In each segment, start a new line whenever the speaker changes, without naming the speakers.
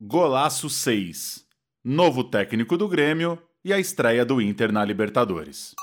Golaço 6. Novo técnico do Grêmio e a estreia do Inter na Libertadores.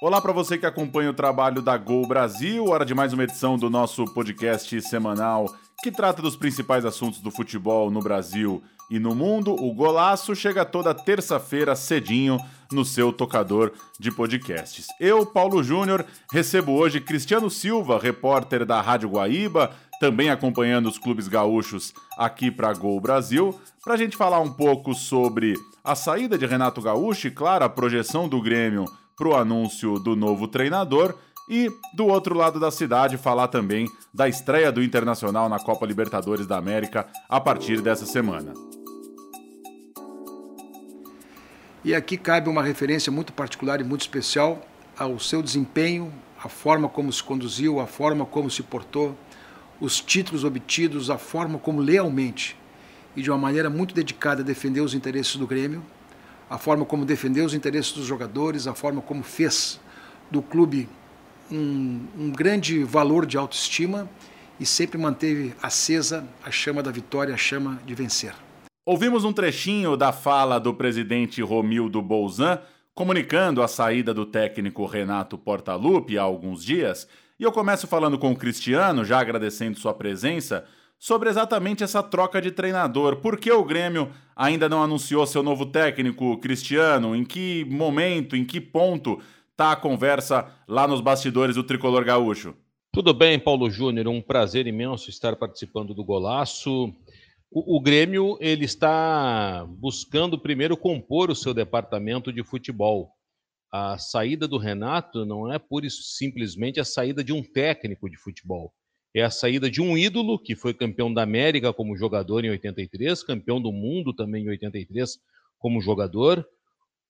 Olá para você que acompanha o trabalho da Gol Brasil, hora de mais uma edição do nosso podcast semanal que trata dos principais assuntos do futebol no Brasil e no mundo. O Golaço chega toda terça-feira cedinho no seu tocador de podcasts. Eu, Paulo Júnior, recebo hoje Cristiano Silva, repórter da Rádio Guaíba, também acompanhando os clubes gaúchos aqui para Gol Brasil, para a gente falar um pouco sobre a saída de Renato Gaúcho e, claro, a projeção do Grêmio para o anúncio do novo treinador e do outro lado da cidade falar também da estreia do Internacional na Copa Libertadores da América a partir dessa semana.
E aqui cabe uma referência muito particular e muito especial ao seu desempenho, a forma como se conduziu, a forma como se portou, os títulos obtidos, a forma como lealmente e de uma maneira muito dedicada defendeu os interesses do Grêmio, a forma como defendeu os interesses dos jogadores, a forma como fez do clube um, um grande valor de autoestima e sempre manteve acesa a chama da vitória, a chama de vencer.
Ouvimos um trechinho da fala do presidente Romildo Bolzan comunicando a saída do técnico Renato Portaluppi há alguns dias, e eu começo falando com o Cristiano, já agradecendo sua presença, sobre exatamente essa troca de treinador. Por que o Grêmio ainda não anunciou seu novo técnico, Cristiano? Em que momento, em que ponto está a conversa lá nos bastidores do Tricolor Gaúcho?
Tudo bem, Paulo Júnior, um prazer imenso estar participando do Golaço. O, Grêmio ele está buscando primeiro compor o seu departamento de futebol. A saída do Renato não é por simplesmente a saída de um técnico de futebol. É a saída de um ídolo que foi campeão da América como jogador em 83, campeão do mundo também em 83 como jogador.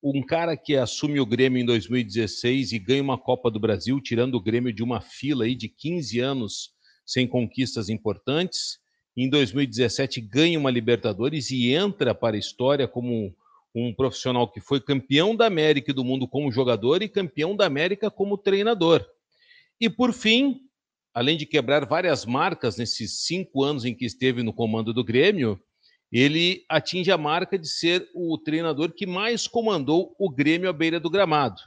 Um cara que assume o Grêmio em 2016 e ganha uma Copa do Brasil, tirando o Grêmio de uma fila aí de 15 anos sem conquistas importantes em 2017 ganha uma Libertadores e entra para a história como um profissional que foi campeão da América e do mundo como jogador e campeão da América como treinador. E por fim, além de quebrar várias marcas nesses cinco anos em que esteve no comando do Grêmio, ele atinge a marca de ser o treinador que mais comandou o Grêmio à beira do gramado.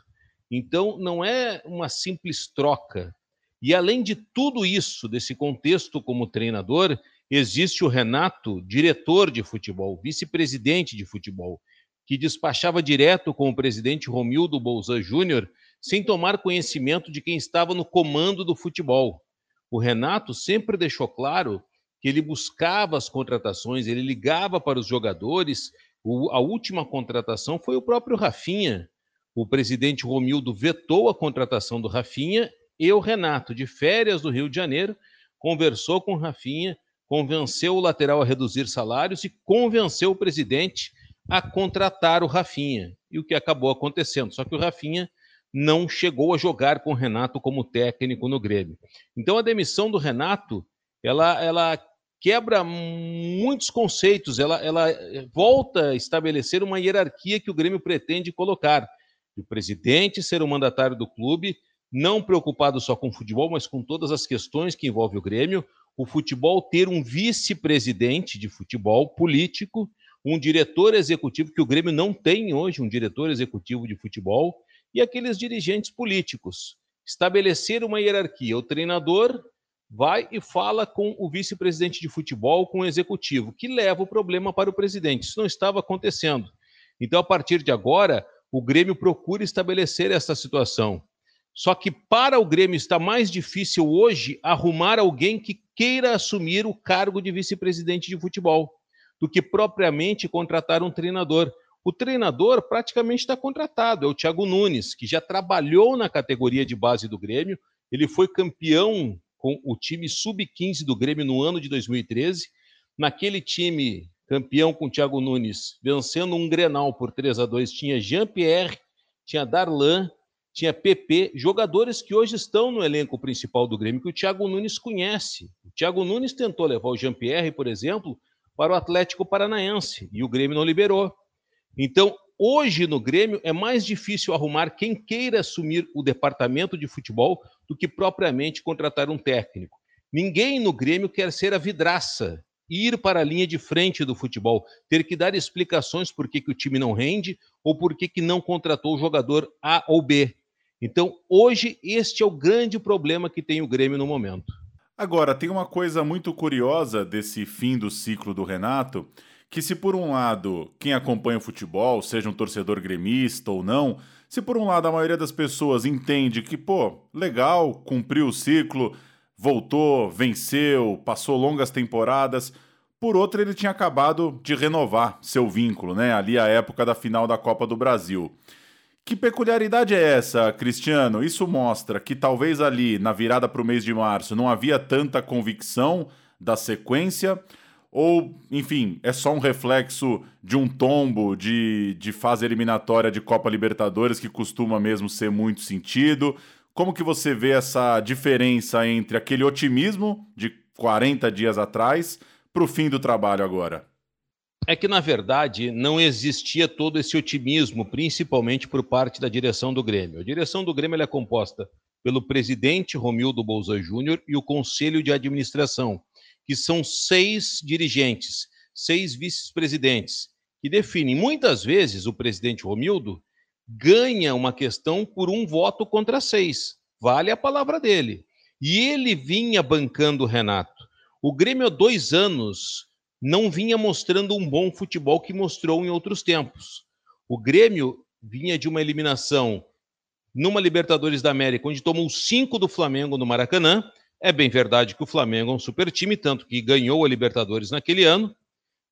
Então, não é uma simples troca. E além de tudo isso, desse contexto como treinador, existe o Renato, diretor de futebol, vice-presidente de futebol, que despachava direto com o presidente Romildo Bolzan Júnior, sem tomar conhecimento de quem estava no comando do futebol. O Renato sempre deixou claro que ele buscava as contratações, ele ligava para os jogadores. O, a última contratação foi o próprio Rafinha. O presidente Romildo vetou a contratação do Rafinha e o Renato, de férias do Rio de Janeiro, conversou com o Rafinha convenceu o lateral a reduzir salários e convenceu o presidente a contratar o Rafinha. E o que acabou acontecendo? Só que o Rafinha não chegou a jogar com o Renato como técnico no Grêmio. Então a demissão do Renato, ela, ela quebra muitos conceitos, ela, ela volta a estabelecer uma hierarquia que o Grêmio pretende colocar. O presidente ser o mandatário do clube, não preocupado só com o futebol, mas com todas as questões que envolvem o Grêmio, o futebol ter um vice-presidente de futebol político, um diretor executivo, que o Grêmio não tem hoje, um diretor executivo de futebol, e aqueles dirigentes políticos. Estabelecer uma hierarquia. O treinador vai e fala com o vice-presidente de futebol, com o executivo, que leva o problema para o presidente. Isso não estava acontecendo. Então, a partir de agora, o Grêmio procura estabelecer essa situação. Só que para o Grêmio está mais difícil hoje arrumar alguém que queira assumir o cargo de vice-presidente de futebol do que propriamente contratar um treinador. O treinador praticamente está contratado, é o Thiago Nunes, que já trabalhou na categoria de base do Grêmio, ele foi campeão com o time sub-15 do Grêmio no ano de 2013. Naquele time campeão com o Thiago Nunes, vencendo um Grenal por 3 a 2, tinha Jean-Pierre, tinha Darlan, tinha PP, jogadores que hoje estão no elenco principal do Grêmio, que o Thiago Nunes conhece. O Thiago Nunes tentou levar o Jean-Pierre, por exemplo, para o Atlético Paranaense, e o Grêmio não liberou. Então, hoje no Grêmio é mais difícil arrumar quem queira assumir o departamento de futebol do que propriamente contratar um técnico. Ninguém no Grêmio quer ser a vidraça, ir para a linha de frente do futebol, ter que dar explicações por que, que o time não rende ou por que, que não contratou o jogador A ou B. Então, hoje, este é o grande problema que tem o Grêmio no momento.
Agora, tem uma coisa muito curiosa desse fim do ciclo do Renato, que se por um lado quem acompanha o futebol, seja um torcedor gremista ou não, se por um lado a maioria das pessoas entende que, pô, legal, cumpriu o ciclo, voltou, venceu, passou longas temporadas, por outro ele tinha acabado de renovar seu vínculo, né? Ali a época da final da Copa do Brasil. Que peculiaridade é essa, Cristiano? Isso mostra que talvez ali, na virada para o mês de março, não havia tanta convicção da sequência, ou, enfim, é só um reflexo de um tombo de, de fase eliminatória de Copa Libertadores que costuma mesmo ser muito sentido? Como que você vê essa diferença entre aquele otimismo de 40 dias atrás para o fim do trabalho agora?
É que, na verdade, não existia todo esse otimismo, principalmente por parte da direção do Grêmio. A direção do Grêmio é composta pelo presidente Romildo Bolsa Júnior e o conselho de administração, que são seis dirigentes, seis vice-presidentes, que definem. Muitas vezes o presidente Romildo ganha uma questão por um voto contra seis. Vale a palavra dele. E ele vinha bancando o Renato. O Grêmio há dois anos não vinha mostrando um bom futebol que mostrou em outros tempos. O Grêmio vinha de uma eliminação numa Libertadores da América, onde tomou cinco do Flamengo no Maracanã. É bem verdade que o Flamengo é um super time, tanto que ganhou a Libertadores naquele ano,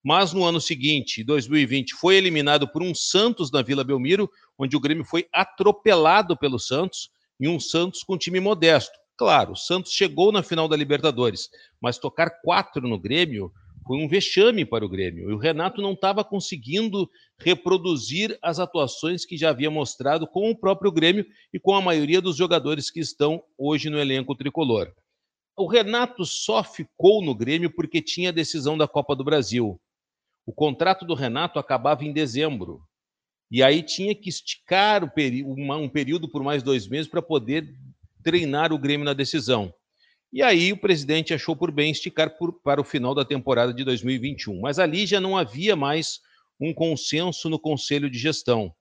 mas no ano seguinte, 2020, foi eliminado por um Santos na Vila Belmiro, onde o Grêmio foi atropelado pelo Santos, e um Santos com time modesto. Claro, o Santos chegou na final da Libertadores, mas tocar quatro no Grêmio foi um vexame para o Grêmio. E o Renato não estava conseguindo reproduzir as atuações que já havia mostrado com o próprio Grêmio e com a maioria dos jogadores que estão hoje no elenco tricolor. O Renato só ficou no Grêmio porque tinha a decisão da Copa do Brasil. O contrato do Renato acabava em dezembro. E aí tinha que esticar um período por mais dois meses para poder treinar o Grêmio na decisão. E aí o presidente achou por bem esticar por, para o final da temporada de 2021. Mas ali já não havia mais um consenso no conselho de gestão.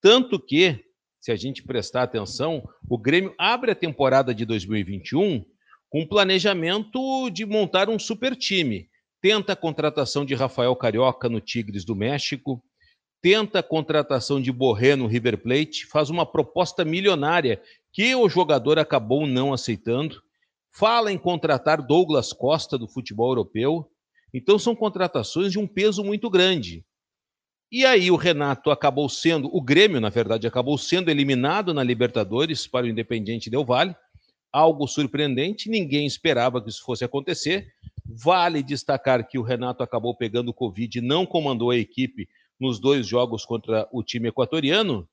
Tanto que, se a gente prestar atenção, o Grêmio abre a temporada de 2021 com planejamento de montar um super time. Tenta a contratação de Rafael Carioca no Tigres do México, tenta a contratação de Borré no River Plate, faz uma proposta milionária que o jogador acabou não aceitando fala em contratar Douglas Costa do futebol europeu. Então são contratações de um peso muito grande. E aí o Renato acabou sendo, o Grêmio, na verdade, acabou sendo eliminado na Libertadores para o Independiente Del Valle. Algo surpreendente, ninguém esperava que isso fosse acontecer. Vale destacar que o Renato acabou pegando Covid e não comandou a equipe nos dois jogos contra o time equatoriano,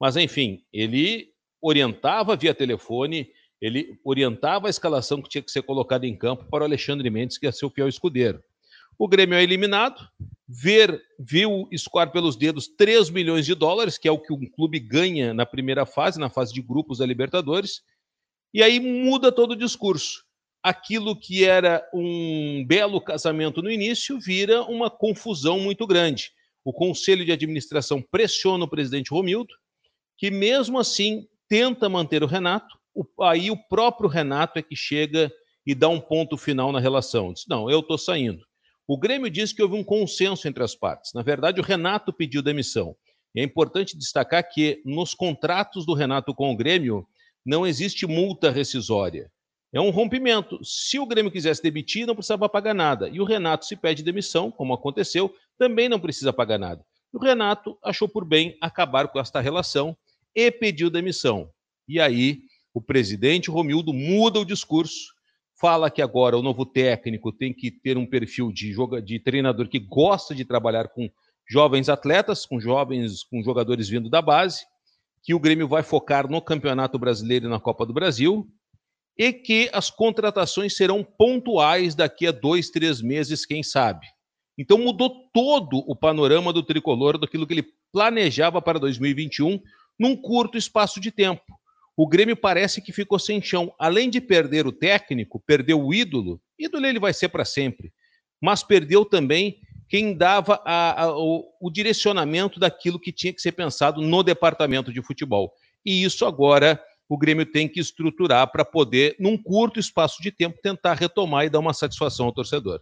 mas enfim, ele orientava via telefone, ele orientava a escalação que tinha que ser colocada em campo para o Alexandre Mendes, que ia ser o fiel escudeiro. O Grêmio é eliminado, ver, viu escoar pelos dedos 3 milhões de dólares, que é o que um clube ganha na primeira fase, na fase de grupos da Libertadores, e aí muda todo o discurso. Aquilo que era um belo casamento no início vira uma confusão muito grande. O conselho de administração pressiona o presidente Romildo, que mesmo assim tenta manter o Renato, o, aí o próprio Renato é que chega e dá um ponto final na relação. Diz: não, eu estou saindo. O Grêmio diz que houve um consenso entre as partes. Na verdade, o Renato pediu demissão. E é importante destacar que nos contratos do Renato com o Grêmio não existe multa rescisória. É um rompimento. Se o Grêmio quisesse demitir, não precisava pagar nada. E o Renato, se pede demissão, como aconteceu, também não precisa pagar nada. O Renato achou por bem acabar com esta relação e pediu demissão. E aí o presidente Romildo muda o discurso, fala que agora o novo técnico tem que ter um perfil de, joga, de treinador que gosta de trabalhar com jovens atletas, com jovens, com jogadores vindo da base, que o Grêmio vai focar no Campeonato Brasileiro e na Copa do Brasil, e que as contratações serão pontuais daqui a dois, três meses, quem sabe. Então mudou todo o panorama do tricolor daquilo que ele planejava para 2021 num curto espaço de tempo. O Grêmio parece que ficou sem chão. Além de perder o técnico, perdeu o ídolo, ídolo ele vai ser para sempre, mas perdeu também quem dava a, a, o, o direcionamento daquilo que tinha que ser pensado no departamento de futebol. E isso agora o Grêmio tem que estruturar para poder, num curto espaço de tempo, tentar retomar e dar uma satisfação ao torcedor.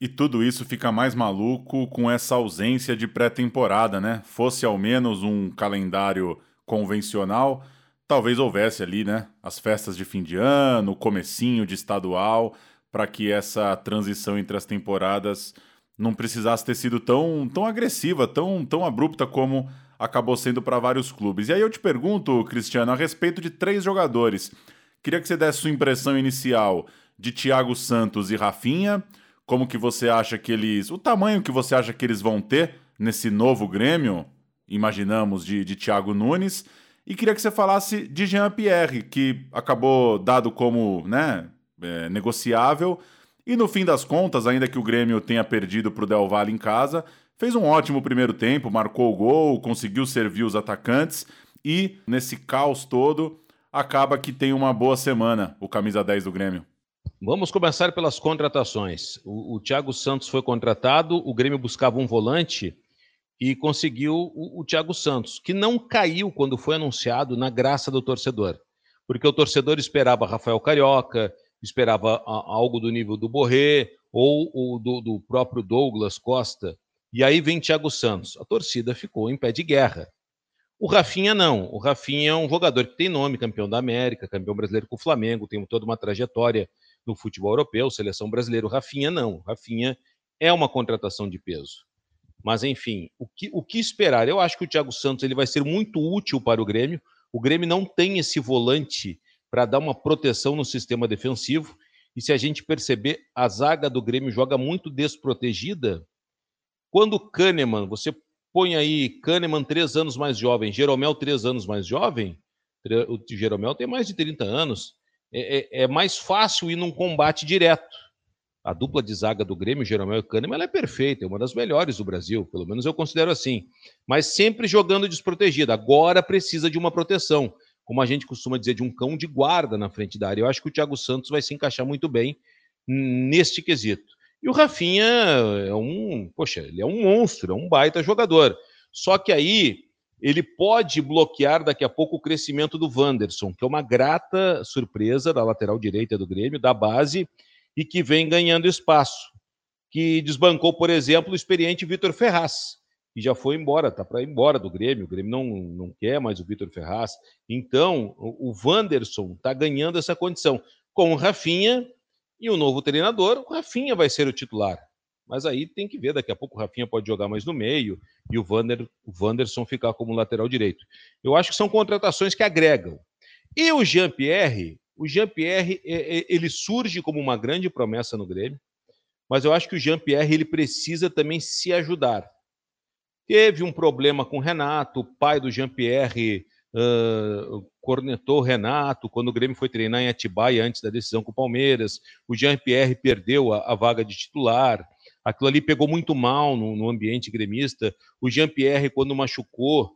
E tudo isso fica mais maluco com essa ausência de pré-temporada, né? Fosse ao menos um calendário convencional, talvez houvesse ali, né? As festas de fim de ano, o comecinho de estadual, para que essa transição entre as temporadas não precisasse ter sido tão, tão agressiva, tão, tão abrupta como acabou sendo para vários clubes. E aí eu te pergunto, Cristiano, a respeito de três jogadores. Queria que você desse sua impressão inicial de Thiago Santos e Rafinha como que você acha que eles. O tamanho que você acha que eles vão ter nesse novo Grêmio, imaginamos, de, de Thiago Nunes. E queria que você falasse de Jean-Pierre, que acabou dado como né, é, negociável. E no fim das contas, ainda que o Grêmio tenha perdido para o Del Valle em casa, fez um ótimo primeiro tempo, marcou o gol, conseguiu servir os atacantes e, nesse caos todo, acaba que tem uma boa semana o camisa 10 do Grêmio.
Vamos começar pelas contratações. O, o Thiago Santos foi contratado, o Grêmio buscava um volante e conseguiu o, o Thiago Santos, que não caiu quando foi anunciado na graça do torcedor. Porque o torcedor esperava Rafael Carioca, esperava a, algo do nível do Borré ou, do, do próprio Douglas Costa. E aí vem Thiago Santos. A torcida ficou em pé de guerra. O Rafinha não. O Rafinha é um jogador que tem nome, campeão da América, campeão brasileiro com o Flamengo, tem toda uma trajetória no futebol europeu, seleção brasileira. O Rafinha não. O Rafinha é uma contratação de peso. Mas, enfim, o que, o que esperar? Eu acho que o Thiago Santos ele vai ser muito útil para o Grêmio. O Grêmio não tem esse volante para dar uma proteção no sistema defensivo. E se a gente perceber, a zaga do Grêmio joga muito desprotegida. Quando o Kahneman, você põe aí Kahneman três anos mais jovem, Jeromel três anos mais jovem, o Jeromel tem mais de 30 anos, é, é, é, mais fácil ir num combate direto. A dupla de zaga do Grêmio, Jeromel e Kahneman, ela é perfeita, é uma das melhores do Brasil, pelo menos eu considero assim. Mas sempre jogando desprotegida. Agora precisa de uma proteção, como a gente costuma dizer, de um cão de guarda na frente da área. Eu acho que o Thiago Santos vai se encaixar muito bem neste quesito. E o Rafinha é um, poxa, ele é um monstro, é um baita jogador. Só que aí ele pode bloquear daqui a pouco o crescimento do Wanderson, que é uma grata surpresa da lateral direita do Grêmio, da base, e que vem ganhando espaço. Que desbancou, por exemplo, o experiente Vitor Ferraz, que já foi embora, está para ir embora do Grêmio. O Grêmio não, não quer mais o Vitor Ferraz. Então, o, Wanderson está ganhando essa condição. Com o Rafinha e o novo treinador, o Rafinha vai ser o titular. Mas aí tem que ver, daqui a pouco o Rafinha pode jogar mais no meio e o, Vander, o Wanderson ficar como lateral direito. Eu acho que são contratações que agregam. E o Jean-Pierre, o Jean-Pierre, ele surge como uma grande promessa no Grêmio, mas eu acho que o Jean-Pierre ele precisa também se ajudar. Teve um problema com o Renato, o pai do Jean-Pierre uh, cornetou o Renato quando o Grêmio foi treinar em Atibaia antes da decisão com o Palmeiras. O Jean-Pierre perdeu a, a vaga de titular. Aquilo ali pegou muito mal no, no ambiente gremista. O Jean-Pierre, quando machucou,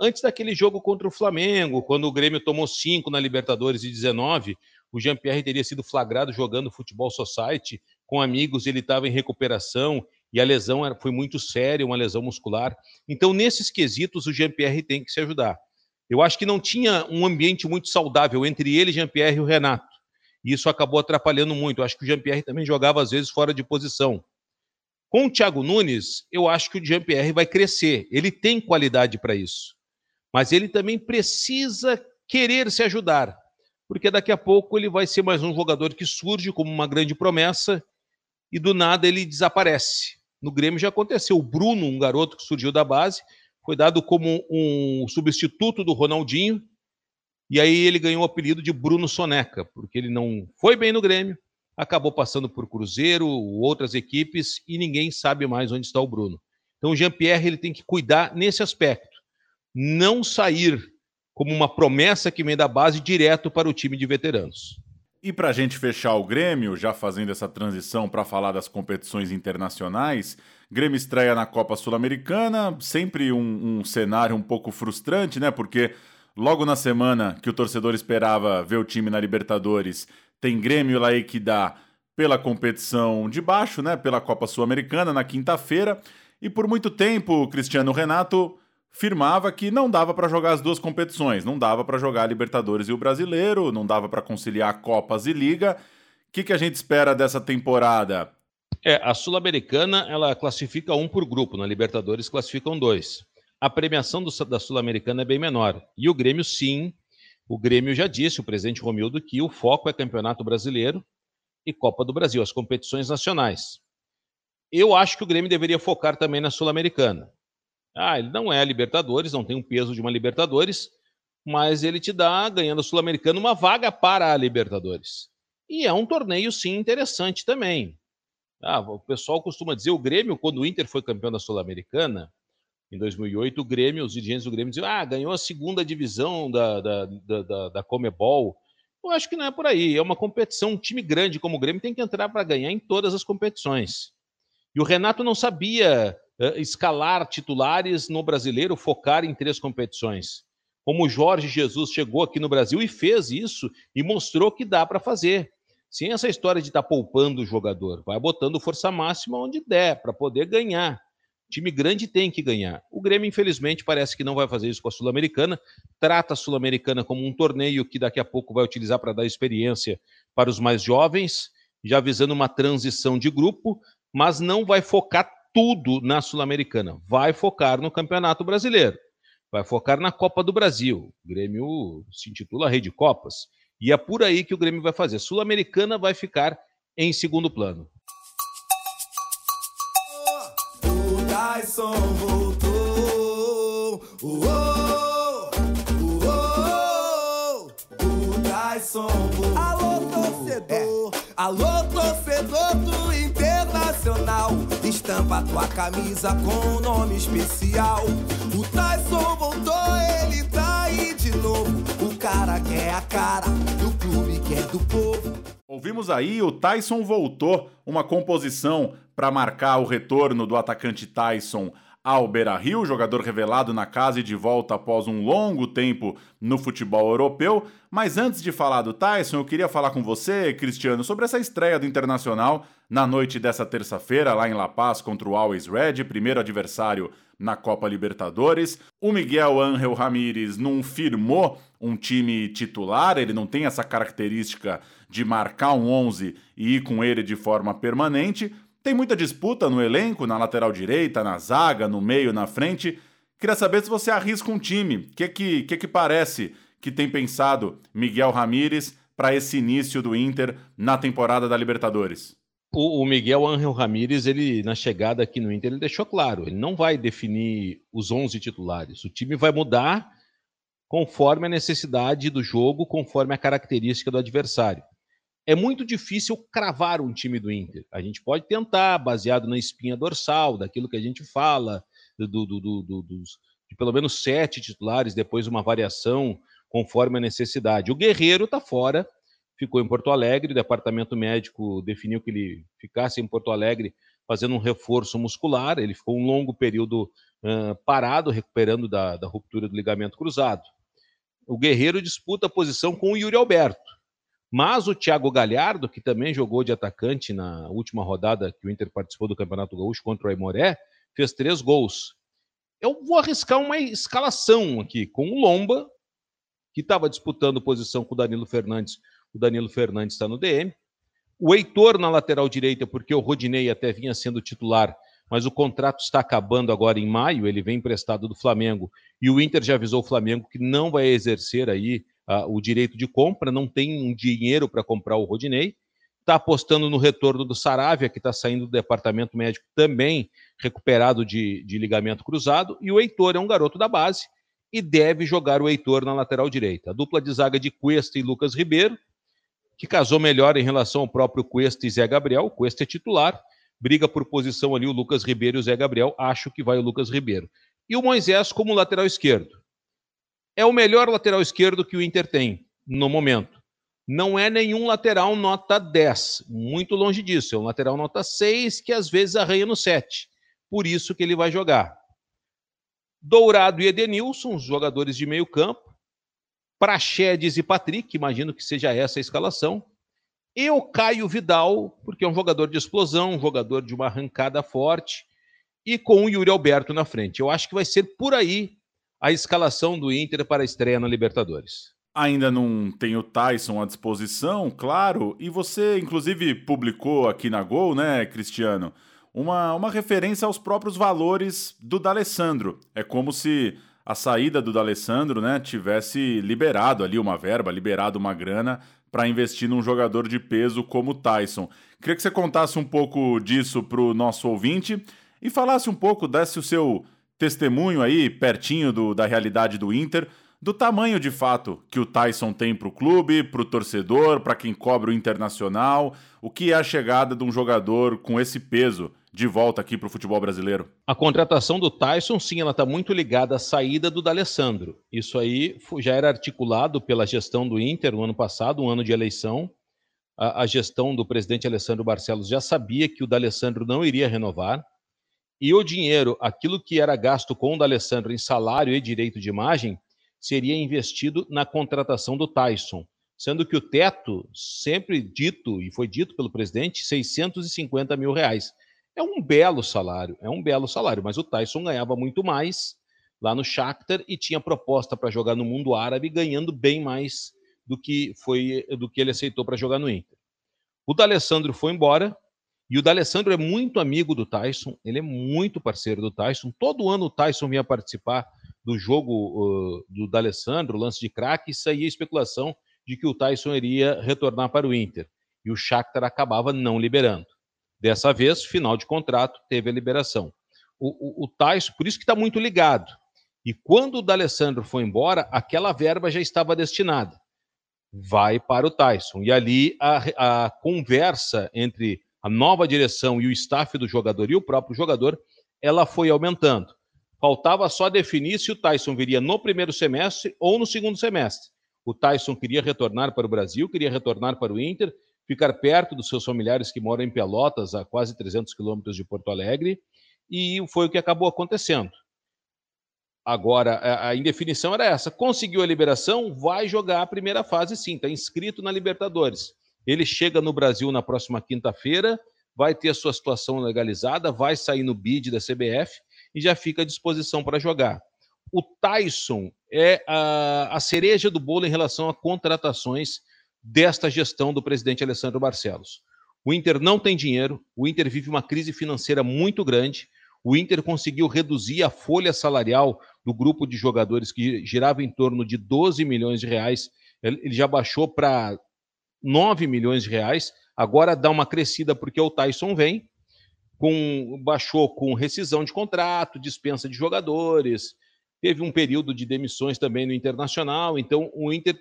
antes daquele jogo contra o Flamengo, quando o Grêmio tomou cinco na Libertadores de 19, o Jean-Pierre teria sido flagrado jogando futebol society com amigos, ele estava em recuperação e a lesão foi muito séria, uma lesão muscular. Então, nesses quesitos, o Jean-Pierre tem que se ajudar. Eu acho que não tinha um ambiente muito saudável entre ele, Jean-Pierre e o Renato. E isso acabou atrapalhando muito. Eu acho que o Jean-Pierre também jogava, às vezes, fora de posição. Com o Thiago Nunes, eu acho que o Jean-Pierre vai crescer. Ele tem qualidade para isso. Mas ele também precisa querer se ajudar. Porque daqui a pouco ele vai ser mais um jogador que surge como uma grande promessa e do nada ele desaparece. No Grêmio já aconteceu. O Bruno, um garoto que surgiu da base, foi dado como um substituto do Ronaldinho. E aí ele ganhou o apelido de Bruno Soneca, porque ele não foi bem no Grêmio, acabou passando por Cruzeiro, outras equipes, e ninguém sabe mais onde está o Bruno. Então o Jean-Pierre ele tem que cuidar nesse aspecto. Não sair como uma promessa que vem da base direto para o time de veteranos.
E para a gente fechar o Grêmio, já fazendo essa transição para falar das competições internacionais, Grêmio estreia na Copa Sul-Americana, sempre um, um cenário um pouco frustrante, né? Porque logo na semana que o torcedor esperava ver o time na Libertadores, tem Grêmio lá que dá pela competição de baixo, né, pela Copa Sul-Americana na quinta-feira, e por muito tempo Cristiano Renato firmava que não dava para jogar as duas competições, não dava para jogar a Libertadores e o Brasileiro, não dava para conciliar Copas e Liga. O que, que a gente espera dessa temporada?
É, a Sul-Americana ela classifica um por grupo, na Libertadores classificam dois. A premiação do, da Sul-Americana é bem menor. E o Grêmio, sim, o Grêmio já disse, o presidente Romildo, que o foco é Campeonato Brasileiro e Copa do Brasil, as competições nacionais. Eu acho que o Grêmio deveria focar também na Sul-Americana. Ah, ele não é a Libertadores, não tem o peso de uma Libertadores, mas ele te dá, ganhando a Sul-Americana, uma vaga para a Libertadores. E é um torneio, sim, interessante também. Ah, o pessoal costuma dizer, o Grêmio, quando o Inter foi campeão da Sul-Americana, em 2008, o Grêmio, os dirigentes do Grêmio diziam, ah, ganhou a segunda divisão da, da, da, da, Comebol. Eu acho que não é por aí. É uma competição, um time grande como o Grêmio tem que entrar para ganhar em todas as competições. E o Renato não sabia uh, escalar titulares no brasileiro, focar em três competições. Como o Jorge Jesus chegou aqui no Brasil e fez isso e mostrou que dá para fazer. Sem essa história de estar tá poupando o jogador, vai botando força máxima onde der para poder ganhar. Time grande tem que ganhar. O Grêmio, infelizmente, parece que não vai fazer isso com a Sul-Americana. Trata a Sul-Americana como um torneio que daqui a pouco vai utilizar para dar experiência para os mais jovens, já visando uma transição de grupo, mas não vai focar tudo na Sul-Americana. Vai focar no Campeonato Brasileiro. Vai focar na Copa do Brasil. O Grêmio se intitula Rei de Copas. E é por aí que o Grêmio vai fazer. Sul-Americana vai ficar em segundo plano. O Tyson voltou. Uou,
uou, o Tyson voltou. Alô, torcedor. É. Alô, torcedor do Internacional. Estampa tua camisa com um nome especial. O Tyson voltou, ele tá aí de novo. O cara quer a cara do clube que é do povo.
Ouvimos aí o Tyson voltou, uma composição para marcar o retorno do atacante Tyson ao Beira-Rio, jogador revelado na casa e de volta após um longo tempo no futebol europeu. Mas antes de falar do Tyson, eu queria falar com você, Cristiano, sobre essa estreia do Internacional na noite dessa terça-feira lá em La Paz contra o Always Red, primeiro adversário na Copa Libertadores. O Miguel Ángel Ramírez não firmou um time titular, ele não tem essa característica de marcar um 11 e ir com ele de forma permanente, tem muita disputa no elenco, na lateral direita, na zaga, no meio, na frente. Queria saber se você arrisca um time. O que, que, que, que parece que tem pensado Miguel Ramírez para esse início do Inter na temporada da Libertadores?
O, o Miguel Ángel Ramírez, ele na chegada aqui no Inter, ele deixou claro, ele não vai definir os 11 titulares. O time vai mudar conforme a necessidade do jogo, conforme a característica do adversário é muito difícil cravar um time do Inter. A gente pode tentar, baseado na espinha dorsal, daquilo que a gente fala, do, do, do, dos, de pelo menos sete titulares, depois uma variação conforme a necessidade. O Guerreiro está fora, ficou em Porto Alegre, o departamento médico definiu que ele ficasse em Porto Alegre fazendo um reforço muscular, ele ficou um longo período uh, parado, recuperando da, da ruptura do ligamento cruzado. O Guerreiro disputa a posição com o Yuri Alberto. Mas o Thiago Galhardo, que também jogou de atacante na última rodada que o Inter participou do Campeonato Gaúcho contra o Aimoré, fez três gols. Eu vou arriscar uma escalação aqui com o Lomba, que estava disputando posição com o Danilo Fernandes. O Danilo Fernandes está no DM. O Heitor na lateral direita, porque o Rodinei até vinha sendo titular, mas o contrato está acabando agora em maio, ele vem emprestado do Flamengo. E o Inter já avisou o Flamengo que não vai exercer aí uh, o direito de compra, não tem um dinheiro para comprar o Rodinei, está apostando no retorno do Saravia, que está saindo do departamento médico também recuperado de, de ligamento cruzado, e o Heitor é um garoto da base e deve jogar o Heitor na lateral direita. A dupla de zaga de Cuesta e Lucas Ribeiro, que casou melhor em relação ao próprio Cuesta e Zé Gabriel. Cuesta é titular, briga por posição ali o Lucas Ribeiro e o Zé Gabriel. Acho que vai o Lucas Ribeiro. E o Moisés como lateral esquerdo é o melhor lateral esquerdo que o Inter tem no momento. Não é nenhum lateral nota 10, muito longe disso. É um lateral nota 6 que às vezes arranha no 7. Por isso que ele vai jogar. Dourado e Edenilson, os jogadores de meio campo. Praxedes e Patrick, imagino que seja essa a escalação. E o Caio Vidal, porque é um jogador de explosão, um jogador de uma arrancada forte, e com o Yuri Alberto na frente. Eu acho que vai ser por aí a escalação do Inter para a estreia na Libertadores.
Ainda não tem o Tyson à disposição, claro, e você inclusive publicou aqui na Gol, né, Cristiano, uma, uma referência aos próprios valores do D'Alessandro. É como se a saída do D'Alessandro, né, tivesse liberado ali uma verba, liberado uma grana para investir num jogador de peso como o Tyson. Queria que você contasse um pouco disso para o nosso ouvinte e falasse um pouco, desse o seu testemunho aí, pertinho do, da realidade do Inter, do tamanho de fato que o Tyson tem para o clube, para o torcedor, para quem cobre o internacional, o que é a chegada de um jogador com esse peso de volta aqui para o futebol brasileiro?
A contratação do Tyson, sim, ela está muito ligada à saída do D'Alessandro. Isso aí já era articulado pela gestão do Inter no ano passado, um ano de eleição. A, a gestão do presidente Alessandro Barcelos já sabia que o D'Alessandro não iria renovar. E o dinheiro, aquilo que era gasto com o D'Alessandro em salário e direito de imagem, seria investido na contratação do Tyson, sendo que o teto, sempre dito, e foi dito pelo presidente, 650 mil reais. É um belo salário, é um belo salário, mas o Tyson ganhava muito mais lá no Shakhtar e tinha proposta para jogar no mundo árabe, ganhando bem mais do que foi do que ele aceitou para jogar no Inter. O D'Alessandro foi embora e o D'Alessandro é muito amigo do Tyson, ele é muito parceiro do Tyson. Todo ano o Tyson vinha participar do jogo uh, do D'Alessandro, lance de craque, e saía especulação de que o Tyson iria retornar para o Inter. E o Shakhtar acabava não liberando. Dessa vez, final de contrato, teve a liberação. O, o, o Tyson, por isso que está muito ligado. E quando o D'Alessandro foi embora, aquela verba já estava destinada. Vai para o Tyson. E ali a, a conversa entre a nova direção e o staff do jogador e o próprio jogador, ela foi aumentando. Faltava só definir se o Tyson viria no primeiro semestre ou no segundo semestre. O Tyson queria retornar para o Brasil, queria retornar para o Inter, ficar perto dos seus familiares que moram em Pelotas, a quase 300 quilômetros de Porto Alegre, e foi o que acabou acontecendo. Agora, a indefinição era essa: conseguiu a liberação, vai jogar a primeira fase sim, está inscrito na Libertadores. Ele chega no Brasil na próxima quinta-feira, vai ter a sua situação legalizada, vai sair no bid da CBF e já fica à disposição para jogar. O Tyson é a, a cereja do bolo em relação a contratações desta gestão do presidente Alessandro Barcelos. O Inter não tem dinheiro, o Inter vive uma crise financeira muito grande. O Inter conseguiu reduzir a folha salarial do grupo de jogadores que girava em torno de 12 milhões de reais. Ele já baixou para 9 milhões de reais. Agora dá uma crescida porque o Tyson vem, com, baixou com rescisão de contrato, dispensa de jogadores, teve um período de demissões também no Internacional. Então o Inter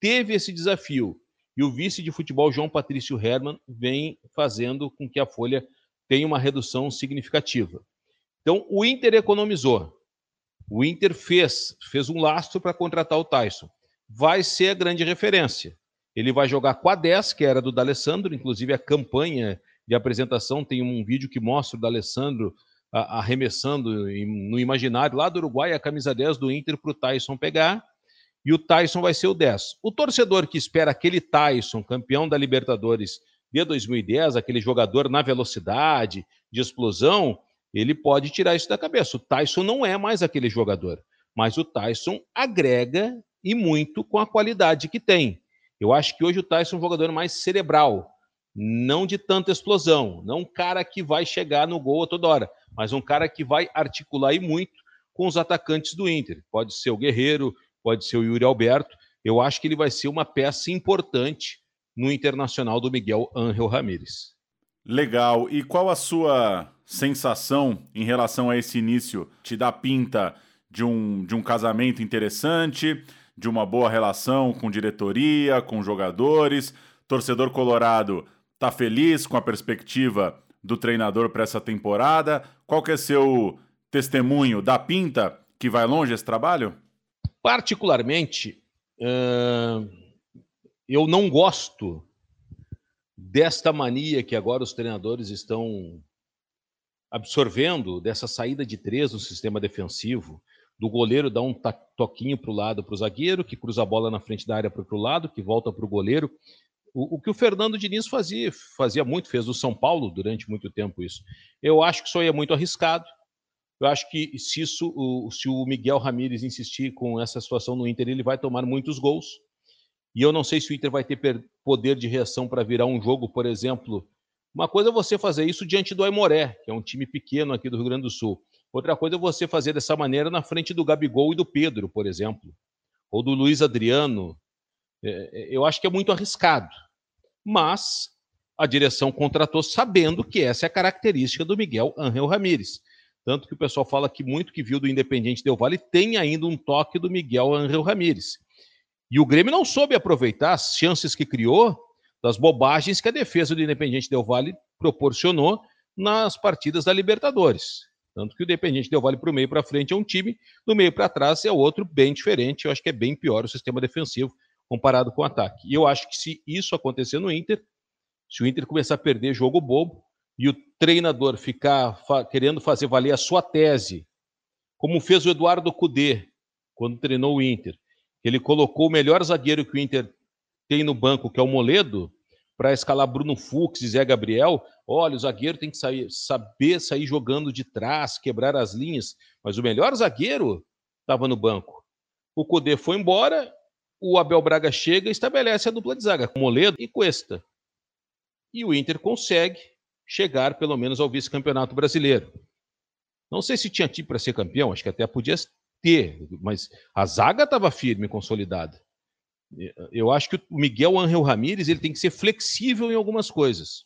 teve esse desafio e o vice de futebol, João Patrício Herman, vem fazendo com que a folha tenha uma redução significativa. Então, o Inter economizou. O Inter fez, fez um lastro para contratar o Tyson. Vai ser a grande referência. Ele vai jogar com a 10, que era do D'Alessandro, inclusive a campanha de apresentação tem um vídeo que mostra o D'Alessandro arremessando no imaginário lá do Uruguai a camisa 10 do Inter para o Tyson pegar e o Tyson vai ser o 10. O torcedor que espera aquele Tyson, campeão da Libertadores de 2010, aquele jogador na velocidade, de explosão, ele pode tirar isso da cabeça. O Tyson não é mais aquele jogador, mas o Tyson agrega e muito com a qualidade que tem. Eu acho que hoje o Tyson é um jogador mais cerebral, não de tanta explosão, não um cara que vai chegar no gol a toda hora, mas um cara que vai articular e muito com os atacantes do Inter. Pode ser o Guerreiro, pode ser o Yuri Alberto. Eu acho que ele vai ser uma peça importante no internacional do Miguel Ángel Ramírez.
Legal. E qual a sua sensação em relação a esse início? Te dá pinta de um, de um casamento interessante, de uma boa relação com diretoria, com jogadores? Torcedor colorado tá feliz com a perspectiva do treinador para essa temporada? Qual que é seu testemunho? Dá pinta que vai longe esse trabalho?
Particularmente, uh, eu não gosto desta mania que agora os treinadores estão absorvendo, dessa saída de três no sistema defensivo. Do goleiro dar um toquinho para o lado para o zagueiro, que cruza a bola na frente da área para o lado, que volta para o goleiro. O, que o Fernando Diniz fazia, fazia muito, fez no São Paulo durante muito tempo isso. Eu acho que isso aí é muito arriscado. Eu acho que se isso, o, se o Miguel Ramírez insistir com essa situação no Inter, ele vai tomar muitos gols. E eu não sei se o Inter vai ter poder de reação para virar um jogo, por exemplo. Uma coisa é você fazer isso diante do Aimoré, que é um time pequeno aqui do Rio Grande do Sul. Outra coisa é você fazer dessa maneira na frente do Gabigol e do Pedro, por exemplo. Ou do Luiz Adriano. É, é eu acho que é muito arriscado. Mas a direção contratou sabendo que essa é a característica do Miguel Angel Ramírez. Tanto que o pessoal fala que muito que viu do Independente Del Vale tem ainda um toque do Miguel Angel Ramírez. E o Grêmio não soube aproveitar as chances que criou das bobagens que a defesa do Independente Del Vale proporcionou nas partidas da Libertadores. Tanto que o Independente Del Vale para o meio para frente é um time, do meio para trás é outro bem diferente. Eu acho que é bem pior o sistema defensivo comparado com o ataque. E eu acho que se isso acontecer no Inter, se o Inter começar a perder jogo bobo, e o treinador ficar fa querendo fazer valer a sua tese, como fez o Eduardo Cudê quando treinou o Inter, ele colocou o melhor zagueiro que o Inter tem no banco, que é o Moledo, para escalar Bruno Fux e Zé Gabriel. Olha, o zagueiro tem que sair, saber sair jogando de trás, quebrar as linhas. Mas o melhor zagueiro estava no banco. O Cudê foi embora, o Abel Braga chega e estabelece a dupla de zaga, com Moledo e Cuesta. E o Inter consegue chegar pelo menos ao vice-campeonato brasileiro. Não sei se tinha time para ser campeão, acho que até podia ter, mas a zaga estava firme, consolidada. Eu acho que o Miguel Angel Ramírez ele tem que ser flexível em algumas coisas.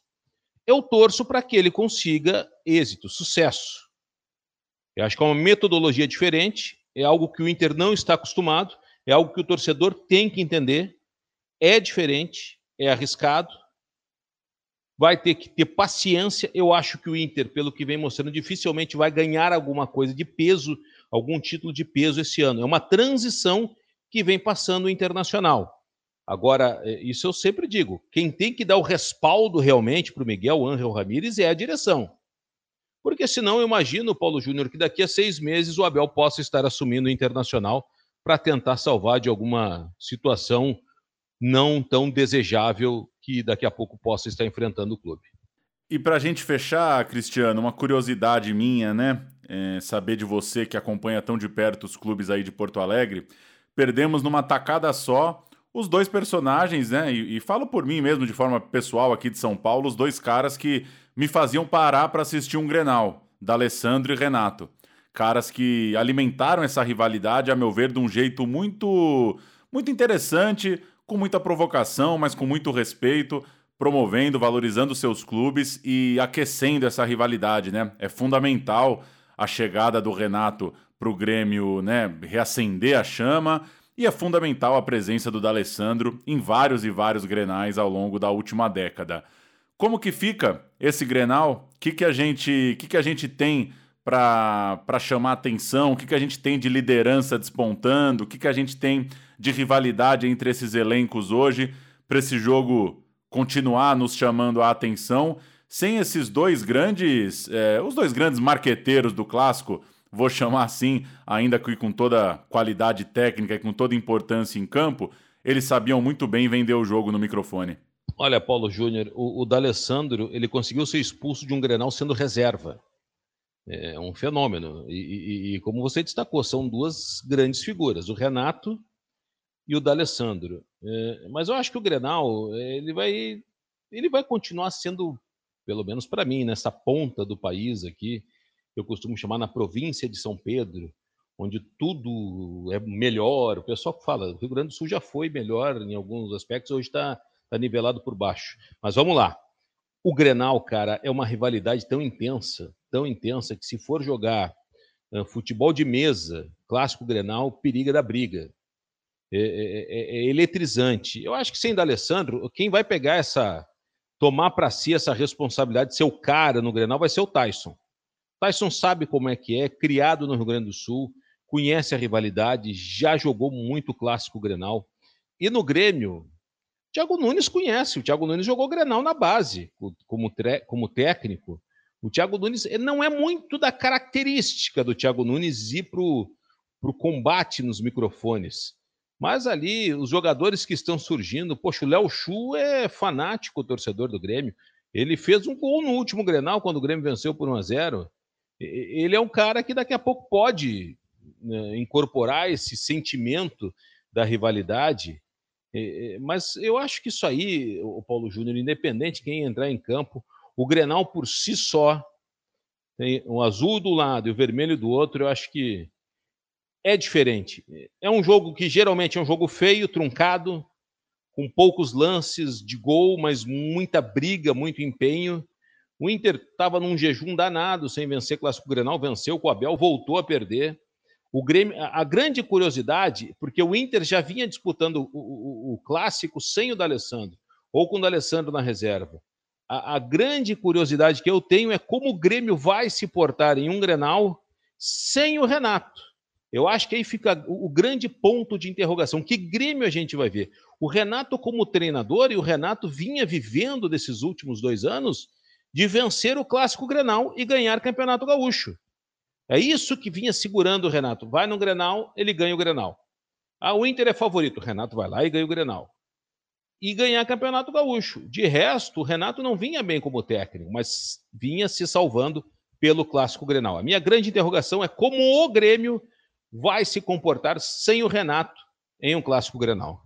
Eu torço para que ele consiga êxito, sucesso. Eu acho que é uma metodologia diferente, é algo que o Inter não está acostumado, é algo que o torcedor tem que entender. É diferente, é arriscado, vai ter que ter paciência. Eu acho que o Inter, pelo que vem mostrando, dificilmente vai ganhar alguma coisa de peso, algum título de peso esse ano. É uma transição que vem passando o internacional. Agora, é, isso eu sempre digo: quem tem que dar o respaldo realmente para o Miguel Ángel Ramírez é a direção. Porque senão eu imagino, Paulo Júnior, que daqui a seis meses o Abel possa estar assumindo o internacional para tentar salvar de alguma situação não tão desejável que daqui a pouco possa estar enfrentando o clube.
E para a gente fechar, Cristiano, uma curiosidade minha, né? É saber de você que acompanha tão de perto os clubes aí de Porto Alegre. Perdemos numa tacada só os dois personagens, né? E, e falo por mim mesmo, de forma pessoal aqui de São Paulo, os dois caras que me faziam parar para assistir um Grenal, da Alessandro e Renato. Caras que alimentaram essa rivalidade, a meu ver, de um jeito muito, muito interessante, com muita provocação, mas com muito respeito, promovendo, valorizando seus clubes e aquecendo essa rivalidade, né? É fundamental a chegada do Renato para o Grêmio, né, reacender a chama. E é fundamental a presença do D'Alessandro em vários e vários grenais ao longo da última década. Como que fica esse Grenal? O que, que, a, gente, que, que a gente tem para chamar atenção? O que, que a gente tem de liderança despontando? O que, que a gente tem de rivalidade entre esses elencos hoje para esse jogo continuar nos chamando a atenção? Sem esses dois grandes, é, os dois grandes marqueteiros do clássico, vou chamar assim, ainda que com toda qualidade técnica e com toda importância em campo, eles sabiam muito bem vender o jogo no microfone.
Olha, Paulo Júnior, o, o D'Alessandro, ele conseguiu ser expulso de um Grenal sendo reserva. É um fenômeno. E, e, e, como você destacou, são duas grandes figuras, o Renato e o D'Alessandro. É, mas eu acho que o Grenal, ele vai, ele vai continuar sendo, pelo menos para mim, nessa ponta do país aqui, eu costumo chamar na província de São Pedro, onde tudo é melhor. O pessoal fala, o Rio Grande do Sul já foi melhor em alguns aspectos, hoje está tá nivelado por baixo. Mas vamos lá. O Grenal, cara, é uma rivalidade tão intensa, tão intensa, que se for jogar uh, futebol de mesa, clássico Grenal, periga da briga. É, é, é, é eletrizante. Eu acho que sem D'Alessandro, quem vai pegar essa, tomar para si essa responsabilidade de ser o cara no Grenal vai ser o Tyson. Tyson sabe como é que é, criado no Rio Grande do Sul, conhece a rivalidade, já jogou muito clássico Grenal. E no Grêmio, Thiago Nunes conhece. O Thiago Nunes jogou Grenal na base, como, como técnico. O Thiago Nunes não é muito da característica do Thiago Nunes ir o combate nos microfones. Mas ali, os jogadores que estão surgindo, poxa, o Léo Chu é fanático torcedor do Grêmio. Ele fez um gol no último Grenal, quando o Grêmio venceu por 1 a 0 Ele é um cara que daqui a pouco pode né, incorporar esse sentimento da rivalidade. Mas eu acho que isso aí, o Paulo Júnior, independente de quem entrar em campo, o Grenal por si só, tem o azul do lado e o vermelho do outro, eu acho que é diferente. É um jogo que geralmente é um jogo feio, truncado, com poucos lances de gol, mas muita briga, muito empenho. O Inter estava num jejum danado, sem vencer Clássico Grenal, venceu com o Abel, voltou a perder. O Grêmio, a grande curiosidade, porque o Inter já vinha disputando o, o, o clássico sem o D'Alessandro, ou com o D'Alessandro na reserva. A, a, grande curiosidade que eu tenho é como o Grêmio vai se portar em um Grenal sem o Renato. Eu acho que aí fica o grande ponto de interrogação. Que Grêmio a gente vai ver? O Renato, como treinador, e o Renato vinha vivendo desses últimos dois anos de vencer o Clássico Grenal e ganhar Campeonato Gaúcho. É isso que vinha segurando o Renato. Vai no Grenal, ele ganha o Grenal. Ah, o Inter é favorito. O Renato vai lá e ganha o Grenal. E ganhar Campeonato Gaúcho. De resto, o Renato não vinha bem como técnico, mas vinha se salvando pelo Clássico Grenal. A minha grande interrogação é como o Grêmio vai se comportar sem o Renato em um clássico Grenal.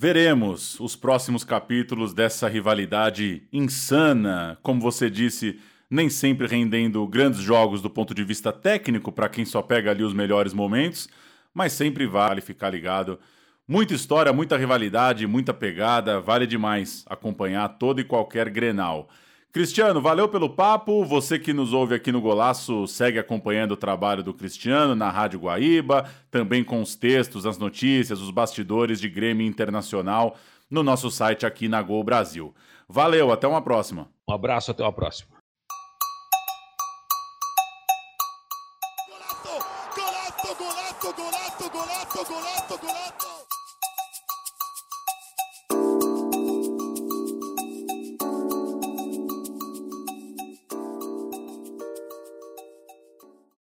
Veremos os próximos capítulos dessa rivalidade insana, como você disse, nem sempre rendendo grandes jogos do ponto de vista técnico para quem só pega ali os melhores momentos, mas sempre vale ficar ligado. Muita história, muita rivalidade, muita pegada, vale demais acompanhar todo e qualquer Grenal. Cristiano, valeu pelo papo. Você que nos ouve aqui no Golaço segue acompanhando o trabalho do Cristiano na Rádio Guaíba, também com os textos, as notícias, os bastidores de Grêmio Internacional no nosso site aqui na Gol Brasil. Valeu, até uma próxima.
Um abraço, até uma próxima.